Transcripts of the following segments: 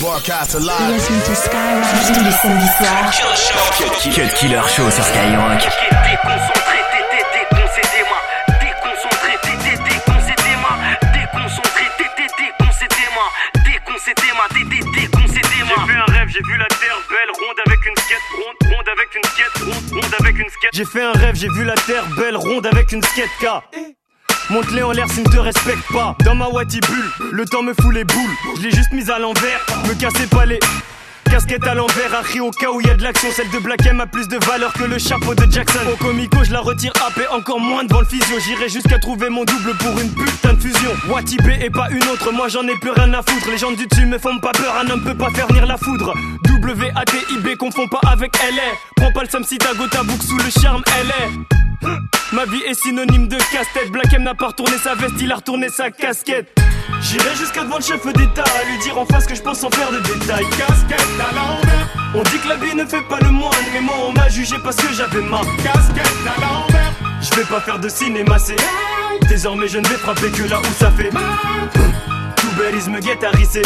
Broadcast live. Listen to Skyrock tous les samedis soirs. Cut Killer Show sur Skyrock. Déconcentré, t'es déconcédé-moi. Déconcentré, t'es déconcédé-moi. Déconcentré, t'es. Déconcédé-moi, t'es déconcédé-moi. J'ai vu un rêve, j'ai vu la terre belle, ronde avec une skate, ronde, ronde avec une skate, ronde, ronde avec une skate. J'ai fait un rêve, j'ai vu la terre belle, ronde avec une skate K. Monte-les en l'air s'ils ne te respectent pas. Dans ma bulle, le temps me fout les boules. Je l'ai juste mise à l'envers, me cassez pas les. Casquette à l'envers, à au cas où y a de l'action. Celle de Black M a plus de valeur que le chapeau de Jackson. Au comico, je la retire AP encore moins devant le physio. J'irai jusqu'à trouver mon double pour une putain de fusion. Wati B et pas une autre, moi j'en ai plus rien à foutre. Les gens du dessus me font pas peur, un homme peut pas faire venir la foudre. W-A-T-I-B, confond pas avec LA. Prends pas le Sam si ta sous le charme, LA. Ma vie est synonyme de casse-tête. Black M n'a pas retourné sa veste, il a retourné sa casquette. J'irai jusqu'à devant le chef d'État à lui dire en face que je pense en faire de détails. Casquette à l'envers. On dit que la vie ne fait pas le moine, mais moi on m'a jugé parce que j'avais ma casquette à l'envers. Je vais pas faire de cinéma, c'est désormais je ne vais frapper que là où ça fait. Tout bellisme guette à risser.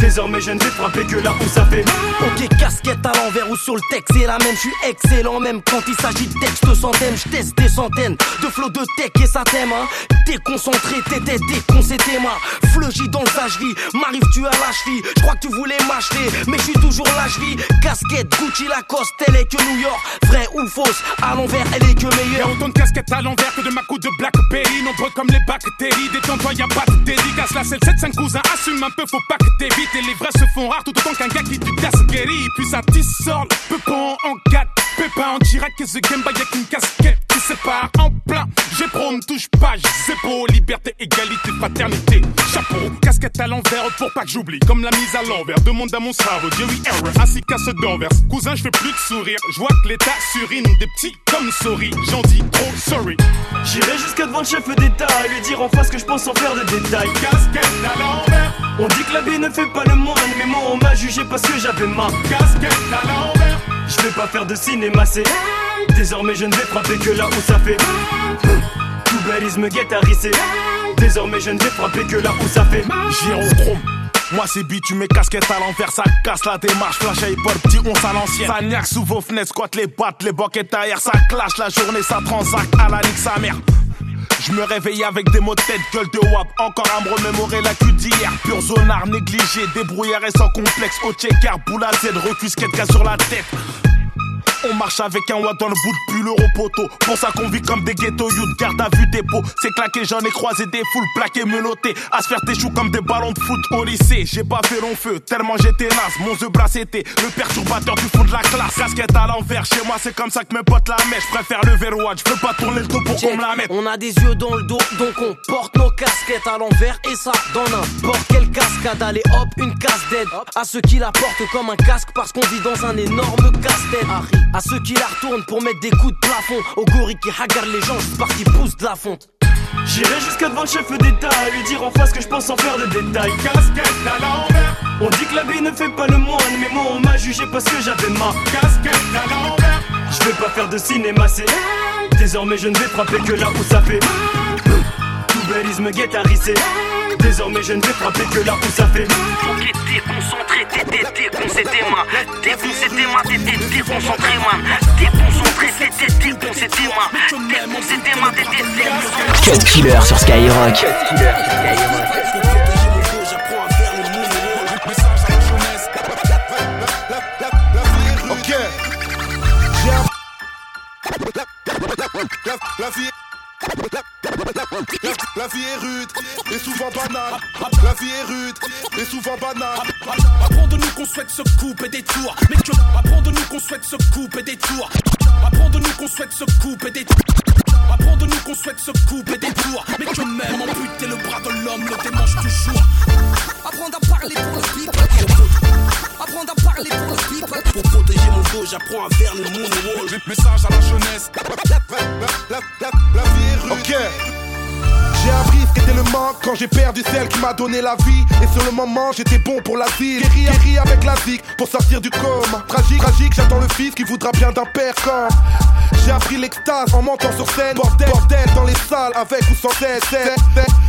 Désormais je ne vais frapper que là où ça fait Ok casquette à l'envers ou sur le texte c'est la même Je suis excellent même quand il s'agit de texte centaines Je teste des centaines de flots de tech et ça t'aime hein. Déconcentré t'étais déconcété moi Fleugy dans le vie M'arrives-tu à la cheville Je crois que tu voulais m'acheter Mais je suis toujours la cheville. Casquette Gucci Lacoste Elle est que New York. Vrai ou fausse À l'envers elle est que meilleure. Y'a autant de casquettes à l'envers que de ma de Blackberry Nombreux comme les bactéries Détends-toi y'a pas de dédicace. Là c'est le 7-5 cousin Assume un peu faut pas que t'évites et les vrais se font rares tout autant qu'un gars qui du guéri Puis ça sort peu pas en 4 Pépin en direct que The Game y'a qu'une casquette qui sépare en plein. J'ai pro me touche pas, j'ai beau Liberté, égalité, paternité Chapeau, casquette à l'envers pour pas que j'oublie. Comme la mise à l'envers, demande à mon cerveau Jerry Error, ainsi qu'à d'envers. Cousin je fais plus de sourire, je vois que l'état surine Des petits comme souris, j'en dis trop sorry. J'irai jusqu'à devant le chef d'état À lui dire en face que je pense en faire de détails. Casquette à l'envers. On dit que la vie ne fait pas le moine Mais moi on m'a jugé parce que j'avais ma casquette à l'envers Je vais pas faire de cinéma c'est Désormais je ne vais frapper que là où ça fait Tout bellisme guette à risser Désormais je ne vais frapper que là où ça fait Girochrome moi c'est bitume, mes casquettes à l'envers, ça casse la démarche, flash hip-hop, petit on à l'ancienne. Ça niaque sous vos fenêtres, squat les battes, les boquettes ailleurs, ça clash la journée, ça transact à la ligue sa mère. Je me réveille avec des mots de tête, gueule de wap. Encore à me remémorer la cul d'hier. Pur zonard, négligé, débrouillard et sans complexe. Au checker, boule à Z, refusquette sur la tête. On marche avec un watt dans le bout de pull, au poteau. Pour ça qu'on vit comme des ghetto youth, garde à vue des pots. C'est claqué, j'en ai croisé des foules plaquées, menotées. À se faire tes choux comme des ballons de foot au lycée. J'ai pas fait long feu, tellement j'étais naze. Mon The bras c'était le perturbateur du fond de la classe. Casquette à l'envers, chez moi c'est comme ça que mes potes la mettent. Je préfère le verrouage, je peux pas tourner le dos pour qu'on me la mette. On a des yeux dans le dos, donc on porte nos casquettes à l'envers. Et ça, dans n'importe quelle cascade. Allez hop, une casse d'aide. À ceux qui la portent comme un casque parce qu'on vit dans un énorme casse-tête. À ceux qui la retournent pour mettre des coups de plafond. Au gorille qui hagarde les gens juste parce qu'ils poussent de la fonte. J'irai jusqu'à devant le chef d'état à lui dire en face que je pense en faire de détails. Casquette à l'envers. On dit que la vie ne fait pas le moine, mais moi on m'a jugé parce que j'avais ma casquette à l'envers. Je vais pas faire de cinéma, c'est désormais je ne vais frapper que là où ça fait. Tout bellisme guette à risser. Désormais je ne vais frapper que là où ça fait Ok déconcentré, t'étais déconcentré moi. Déconcentré moi, t'étais déconcentré man Déconcentré, déconcentré moi. Déconcentré moi, t'étais déconcentré. Cut Killer sur Skyrock. Cut Killer sur Skyrock. Ok. La vie la, vie est rude et souvent banale. La vie est rude et souvent banale. Apprends de nous qu'on souhaite se couper des tours. Mais que apprends de nous qu'on souhaite se couper des tours. Apprends de nous qu'on souhaite se couper des tours. Apprends de nous qu'on souhaite se couper des tours. Mais que même amputer le bras de l'homme le démange toujours. Apprends à parler pour le people. Apprends à parler pour le people. Pour protéger mon dos, j'apprends à faire le moonwalk. Message à la jeunesse. La, vie est rude. J'ai appris ce qu'était le manque quand j'ai perdu celle qui m'a donné la vie. Et sur le moment, j'étais bon pour la ville. Guéri, avec la zik pour sortir du coma. Tragique, tragique, j'attends le fils qui voudra bien d'un père comme. J'ai appris l'extase en montant sur scène. Bordel, bordel dans les salles avec ou sans tête.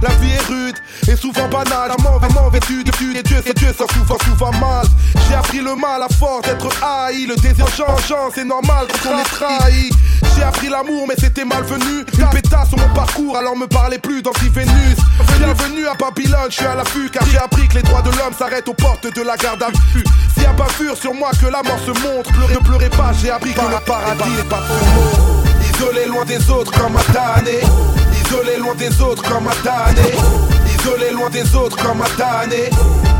La vie est rude et souvent banale. Vraiment vêtue de et Dieu, c'est Dieu, ça souvent, souvent mal. J'ai appris le mal à force d'être haï. Le désir changeant, c'est normal quand on est trahi. J'ai appris l'amour, mais c'était malvenu. Une pétasse sur mon parcours, alors me parlez plus d'anti-Vénus. Bienvenue à Babylone, je suis à l'affût, car j'ai appris que les droits de l'homme s'arrêtent aux portes de la garde à vue. S'il y a fur sur moi que la mort se montre, pleurez, ne pleurez pas, j'ai appris que le paradis n'est pas pour Isolé loin des autres comme un damné. Isolé loin des autres comme damné. Isolé loin des autres comme damné.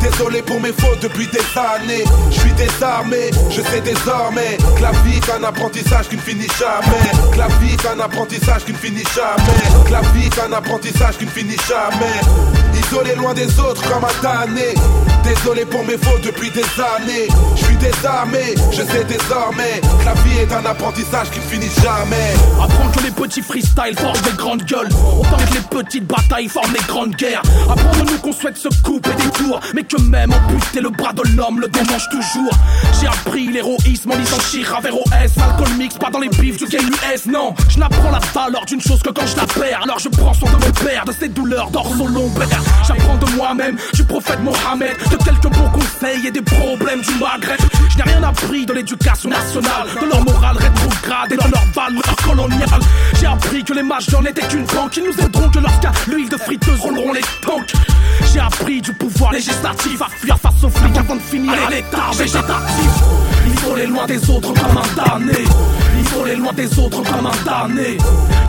Désolé pour mes fautes depuis des années. Je suis désarmé, je sais désormais que la vie est un apprentissage qui ne finit jamais. Que la vie est un apprentissage qui ne finit jamais. Que la vie est un apprentissage qui ne finit jamais. Isolé loin des autres comme un damné. Désolé pour mes fautes depuis des années. Je suis désarmé, je sais désormais que la vie est un apprentissage qui ne finit jamais. Apprendre que les petits freestyles forment des grandes gueules. Autant que les petites batailles forment des grandes guerres. Apprendre-nous qu'on souhaite se couper des tours. Mais que même amputer le bras de l'homme le démange toujours. J'ai appris l'héroïsme en lisant Chira vers OS. Alcool mix, pas dans les bifs du game US. Non, je n'apprends la valeur d'une chose que quand je la perds. Alors je prends soin de mon père, de ses douleurs d'orso lombaire. J'apprends de moi-même, du prophète Mohammed. De quelques bons conseils et des problèmes du Maghreb. Je n'ai rien appris de l'éducation nationale, de leur morale rétrograde et de leur valeur coloniale. J'ai appris que les majors n'étaient qu'une banque. Ils nous aideront que lorsqu'à l'huile de friteuse rouleront les tanks. J'ai appris du pouvoir législatif à fuir face aux flics avant de finir à l'état végétatif. Isolé loin des autres comme un damné. Isolé loin des autres comme un damné.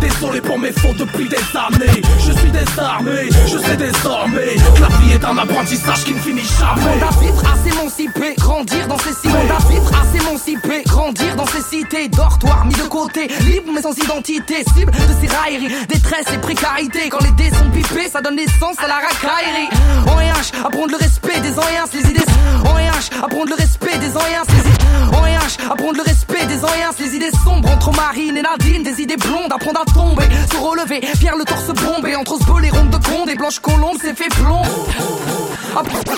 Désolé pour mes fautes depuis des années. Je suis désarmé, je sais désormais que la vie est un apprentissage qui ne finit jamais. Monde à vitre, à s'émanciper, grandir dans ces cités. Monde à vitre, à s'émanciper, grandir dans ces cités. Dortoir mis de côté, libre mais sans identité. Cible de ces railleries, détresse et précarité. Quand les dés sont pipés, ça donne naissance à la racaillerie. En RH, apprendre le respect des anciens, les idées. En RH, apprendre le respect des anciens, les idées. Apprendre le respect des anciens, les idées sombres entre Marine et Nadine. Des idées blondes, apprendre à tomber, se relever. Pierre le torse bombé entre ce et ronde de conde et blanche colombe, c'est fait plomb. Apprendre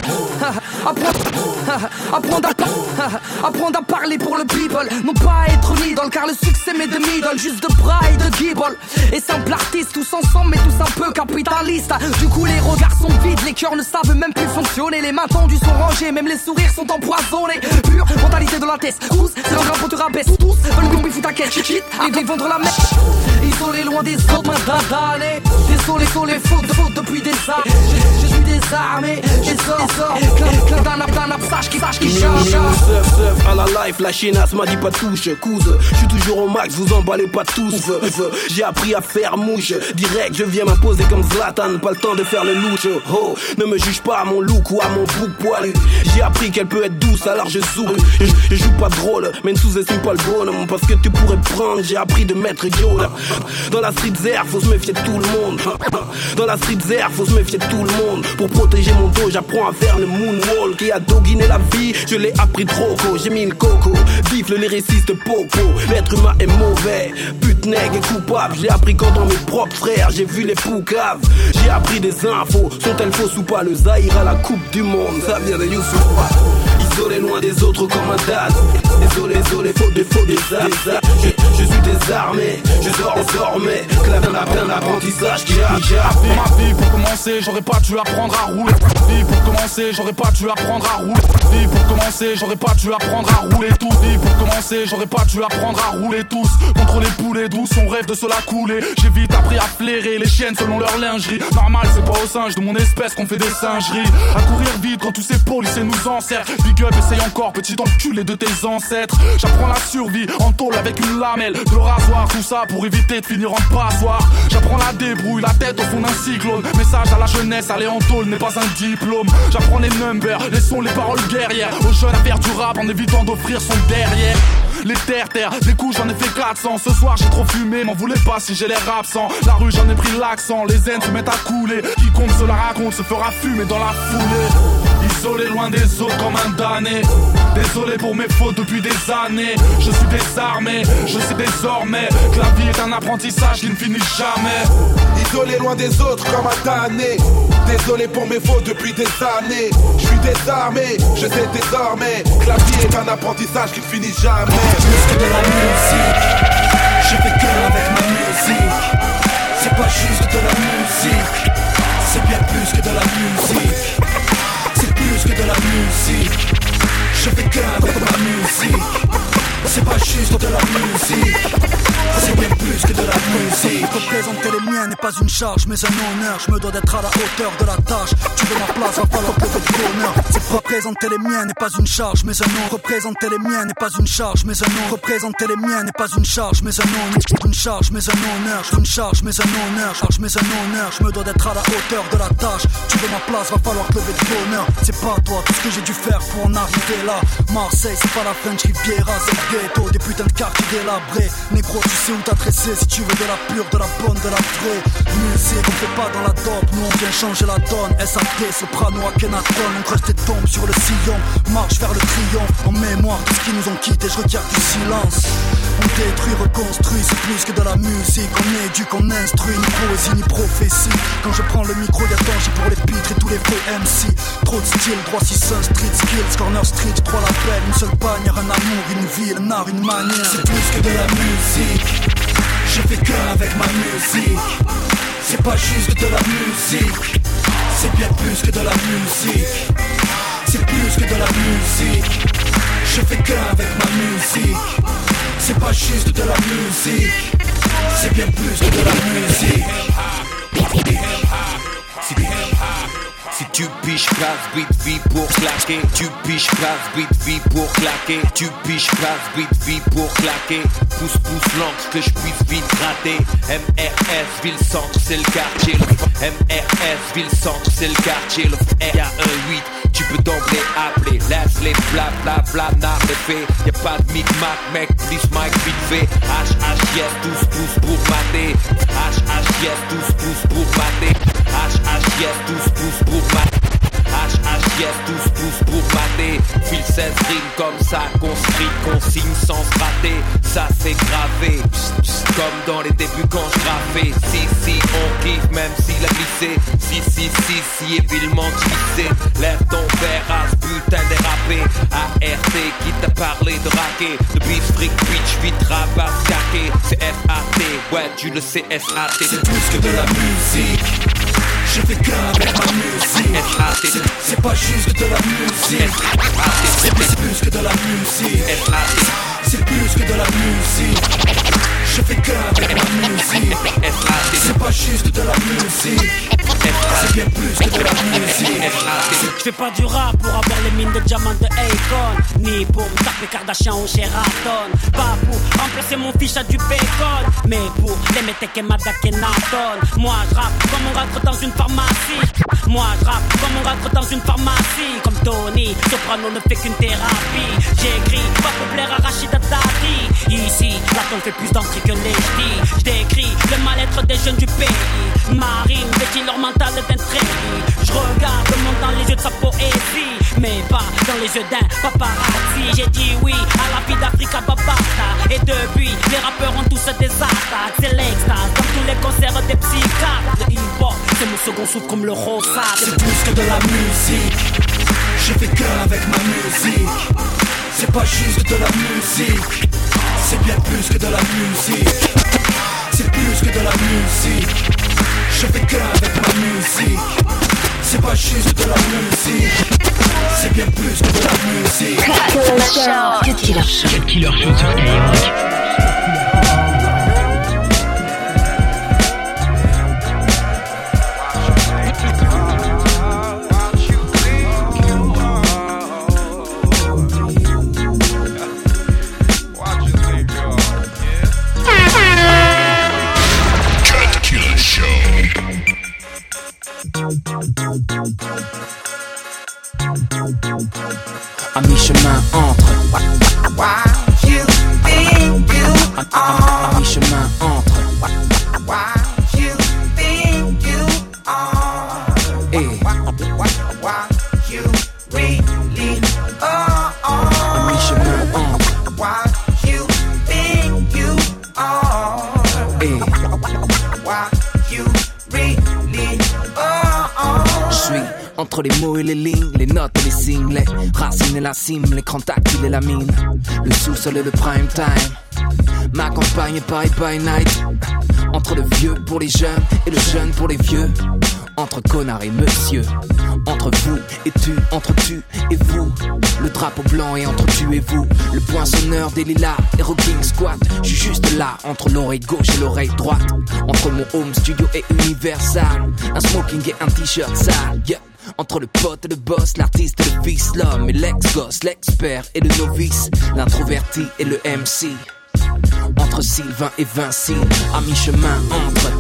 à, apprendre à parler pour le people, non pas être idole, car le succès m'est de middle, juste de bras et de gibble. Et simple artiste, tous ensemble, mais tous un peu capitalistes. Du coup, les regards sont vides, les cœurs ne savent même plus fonctionner, les mains tendues sont rangées, même les sourires sont empoisonnés. Pure mentalité de la tous, c'est l'engrais pour te rabaisse, tous veulent qu'on fout ta caisse, shit, et vendre la mèche. Isolé loin des autres, main d'année. Désolé sur les fautes, de fautes depuis des années. Je, je suis désarmé, désolé, clin d'un d'un absage qui sache qui charge. Seuf, seuf, à la life, la m'a dit pas touche, couse. Je suis toujours au max, vous emballez pas tous. J'ai appris à faire mouche, direct, je viens m'imposer comme Zlatan. Pas le temps de faire le louche, oh. Ne me juge pas à mon look ou à mon bouc poilu. J'ai appris qu'elle peut être douce, alors je. Je, je joue pas drôle, mais ne sous-estime pas le bonhomme. Parce que tu pourrais prendre, j'ai appris de mettre Yoda. Dans la street zère, faut se méfier de tout le monde. Dans la street zère, faut se méfier de tout le monde. Pour protéger mon dos, j'apprends à faire le moonwalk. Et à doguiner la vie, je l'ai appris trop tôt. J'ai mis le coco, vive le lyriciste popo. L'être humain est mauvais, pute nègre et coupable. J'ai appris quand dans mes propres frères, j'ai vu les poucaves. J'ai appris des infos, sont-elles fausses ou pas Le Zahir à la Coupe du Monde, ça vient de Youssouf. Isolé loin des autres comme un dad. Désolé, désolé, faux des je, je suis désarmé, je sors désormais. Clave d'un plein d'apprentissage qui a ma vie, pour commencer, j'aurais pas dû apprendre à rouler. Vie, pour commencer, j'aurais pas dû apprendre à rouler. Vie, pour commencer, j'aurais pas dû apprendre à rouler tout. Vie, pour commencer, j'aurais pas dû apprendre à rouler tous. Contre les poulets douces, on rêve de se la couler. J'ai vite appris à flairer les chiennes selon leur lingerie. Normal, c'est pas au singe de mon espèce qu'on fait des singeries. À courir vite quand tous ces policiers nous encerclent. Big up, essaye encore, petit enculé de tes ancêtres. J'apprends la survie en tôle avec une lamelle, de rasoir, tout ça pour éviter de finir en passoire. J'apprends la débrouille, la tête au fond d'un cyclone. Message à la jeunesse, aller en tôle n'est pas un diplôme. J'apprends les numbers, les sons, les paroles guerrières. Aux jeunes à faire du rap en évitant d'offrir son derrière. Les terres, terres, des coups j'en ai fait 400. Ce soir j'ai trop fumé, m'en voulez pas si j'ai l'air absent. La rue j'en ai pris l'accent, les zen se mettent à couler. Quiconque se la raconte se fera fumer dans la foulée. Isolé loin des autres comme un damné. Désolé pour mes fautes depuis des années. Je suis désarmé, je sais désormais que la vie est un apprentissage qui ne finit jamais. Isolé loin des autres comme un damné. Désolé pour mes fautes depuis des années. Je suis désarmé, je sais désormais que la vie est un apprentissage qui ne finit jamais. Juste de la musique, je fais que avec ma musique. C'est pas juste de la musique, C'est bien plus que de la musique que de la musique. Je fais qu'un avec ma musique. C'est pas juste de la musique. C'est bien plus que de la musique. Représenter les n'est pas une charge mais un honneur. Je me dois d'être à la hauteur de la tâche. Tu veux ma place, va falloir que de bonheur C'est représenter les miens n'est pas une charge mais un nom. Représenter les miens n'est pas une charge mais un nom. Représenter les miens n'est pas une charge mais un nom. Une charge mais un honneur. Une charge mais un honneur. Charge mais un honneur. Je me dois d'être à la hauteur de la tâche. Tu veux ma place, va falloir que de bonheur C'est pas toi tout ce que j'ai dû faire pour en arriver là. Marseille c'est pas la French Riviera C'est le ghetto des putains de quartiers délabrés. Négro tu sais où t'adresser si tu veux de la pure, de la bonne, de la vraie Musique, on fait pas dans la dope, nous on vient changer la donne. SAT, Soprano, Akhenaton, on creuse tes tombes sur le sillon. Marche vers le triomphe, en mémoire de ce qui nous ont quittés, je regarde du silence. On détruit, reconstruit, c'est plus que de la musique. On éduque, on instruit, ni poésie, ni prophétie. Quand je prends le micro, y'a danger pour les pitres et tous les faux Trop de style, droit 6 street skills, corner street, trois l'appel Une seule bannière, un amour, une ville, un art, une manière. C'est plus que de la musique je fais qu'un avec ma musique. C'est pas juste de la musique. C'est bien plus que de la musique. C'est plus que de la musique. Je fais qu'un avec ma musique. C'est pas juste de la musique. C'est bien plus que de la musique. Si tu piches place, beat vie pour claquer. Tu piches place, beat vie pour claquer. Tu piches place, beat vie pour claquer. Pousse, pousse, lance que je puisse vite gratter. MRS, ville centre, c'est le quartier. MRS, ville centre, c'est le quartier. Le R, y'a un 8. Tu peux d'emblée appeler, laisse les bla bla bla de fait. Y'a pas de micmac, mec, please Mike vite fait. H H yes, tous pouces pour mater. H H yes, tous pouces pour mater. Tous pouces pour mater. H H yes, tous pouces pour mater. Fil 16 rimes comme ça, construit, consigne sans se rater. Ça c'est gravé, comme dans les débuts quand je. Si si on kiffe même s'il a glissé. Si si si si évidemment glissé. Lève ton verre à ce putain dérapé. ART qui t'a parlé de raquer. De beef freak bitch vite se caquer. C'est FAT, ouais tu le sais SAT. C'est plus que de la musique Je fais qu'un avec ma musique. C'est- C'est pas juste de la musique. C'est plus que de la musique. C'est plus que de la musique Je fais qu'un avec ma musique. C'est pas juste de la musique. C'est bien plus que de la musique. Je fais pas du rap pour avoir les mines de diamants de Akon. Ni pour me taper Kardashian ou Sheraton. Pas pour remplacer mon fiche à du bacon. Mais pour les mecs et Madak Moi je rappe comme on rentre dans une pharmacie. Moi je rappe comme on rentre dans une pharmacie. Comme Tony, Soprano ne fait qu'une thérapie. J'écris pas pour plaire à Rachida Dati Ici, la fait plus d'entrée que ch'tis Je décris le mal-être des jeunes du pays. Marine vêtit leur mental trépied Je regarde le monde dans les yeux de sa poésie Mais pas dans les yeux d'un paparazzi. J'ai dit oui à la vie d'Africa Babata. Et depuis, les rappeurs ont tous des attaques C'est l'extase, comme tous les concerts des psychiatres. Le hip-hop, c'est mon second souffle comme le rosa C'est plus que de la musique. Je fais qu'un avec ma musique. C'est pas juste de la musique C'est bien plus que de la musique. C'est plus que de la musique. Je fais qu'un avec ma musique. C'est pas juste de la musique. C'est bien plus que de la musique. Cut Killer Show. Cut Killer Show sur Skyrock. À, mi-chemin entre. Entre les mots et les lignes, les notes et les signes, les racines et la cime, l'écran tactile et la mine, le sous-sol et le prime time. Ma campagne est Paris by night. Entre le vieux pour les jeunes et le jeune pour les vieux. entre connard et monsieur. Entre vous et tu, entre tu et vous. Le drapeau blanc et entre tu et vous. Le poinçonneur des lilas et rocking squat. Je suis juste là, entre l'oreille gauche et l'oreille droite. Entre mon home studio et Universal. Un smoking et un t-shirt sale. Yeah. Entre le pote et le boss, l'artiste et le fils, l'homme et l'ex-gosse, l'expert et le novice, l'introverti et le MC. Entre Sylvain et Vinci, à mi-chemin entre.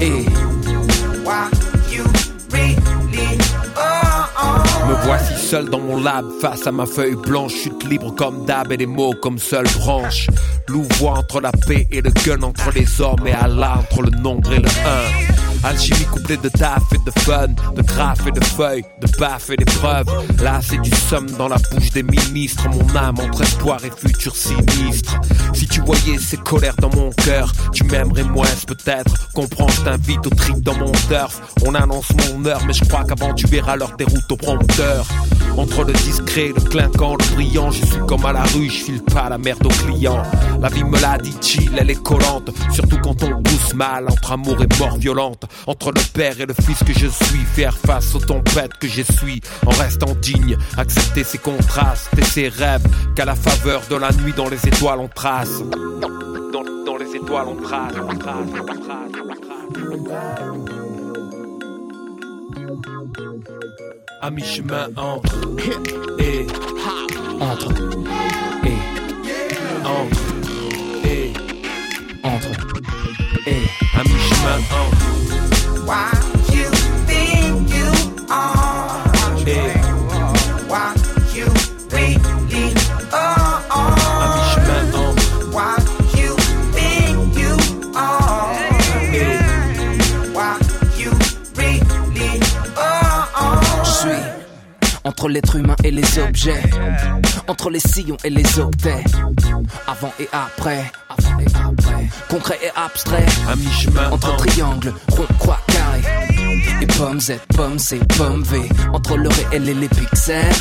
Et seul dans mon lab, face à ma feuille blanche, chute libre comme d'hab et des mots comme seule branche. Louvois entre la paix et le gun, entre les hommes et Allah, entre le nombre et le 1. Alchimie couplée de taf et de fun, de graphes et de feuilles, de baffes et d'épreuves. Là, c'est du somme dans la bouche des ministres. Mon âme entre espoir et futur sinistre. Si tu voyais ces colères dans mon cœur, tu m'aimerais moins peut-être. Comprends, je t'invite au trip dans mon turf. On annonce mon heure, mais je crois qu'avant tu verras l'heure des routes au prompteur. Entre le discret, le clinquant, le brillant, je suis comme à la rue, je pas la merde aux clients. La vie me l'a dit, chill, elle est collante, surtout quand on pousse mal, entre amour et mort violente. Entre le père et le fils que je suis, faire face aux tempêtes que j'essuie, en restant digne, accepter ses contrastes et ses rêves, qu'à la faveur de la nuit dans les étoiles on trace. Dans, les étoiles on trace. À mi-chemin entre et entre et entre et entre et à mi-chemin entre Why entre l'être humain et les objets, entre les sillons et les octets, avant et après, avant et après, concret et abstrait, à mi-chemin entre triangle, rond, croix, carré, et pommes Z, pommes C, pommes V, entre le réel et les pixels,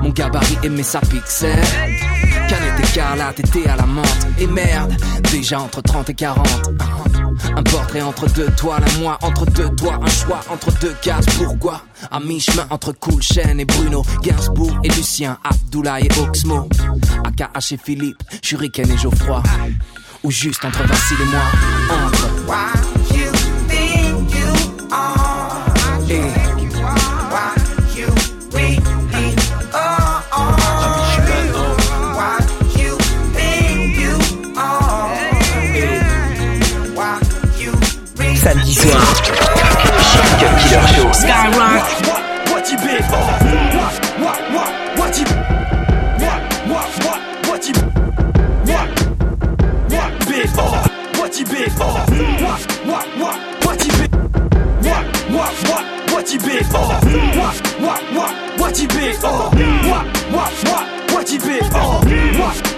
mon gabarit et mes sapixels. Écarlate, été à la menthe, et merde, déjà entre 30 et 40. Un portrait entre deux toiles, un moi entre deux doigts, un choix entre deux cases. Pourquoi? À mi-chemin entre Cool et Bruno, Gainsbourg et Lucien, Abdoulaye et Oxmo, AKH et Philippe, Shuriken et Geoffroy. Ou juste entre Vassil et moi, entre.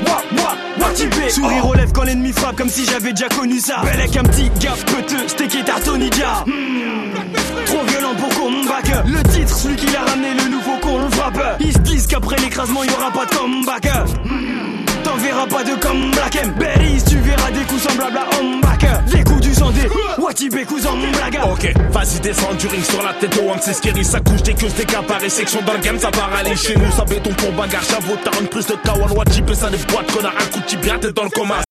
What, what, what you big Sourire aux lèvres quand l'ennemi frappe comme si j'avais déjà connu ça. Bel avec un petit gars peteux, steak et tartonija. Trop violent pour qu'on back Le titre, celui qui l'a ramené, le nouveau con, on frappe. Ils se disent qu'après l'écrasement, il y aura pas de comeback. T'en verras pas de comeback. Berries, tu verras des coups semblables à Homeback. Des coups du sang des Watibé coups en blague. Ok, vas-y descends du ring sur la tête au c'est scary Ça couche des queues, des capares et section le game Ça part aller chez nous, ça béton pour bagarre J'avoue, t'as plus de kawan, watibé ça des boîtes Connard, un coup de tibia, dans le coma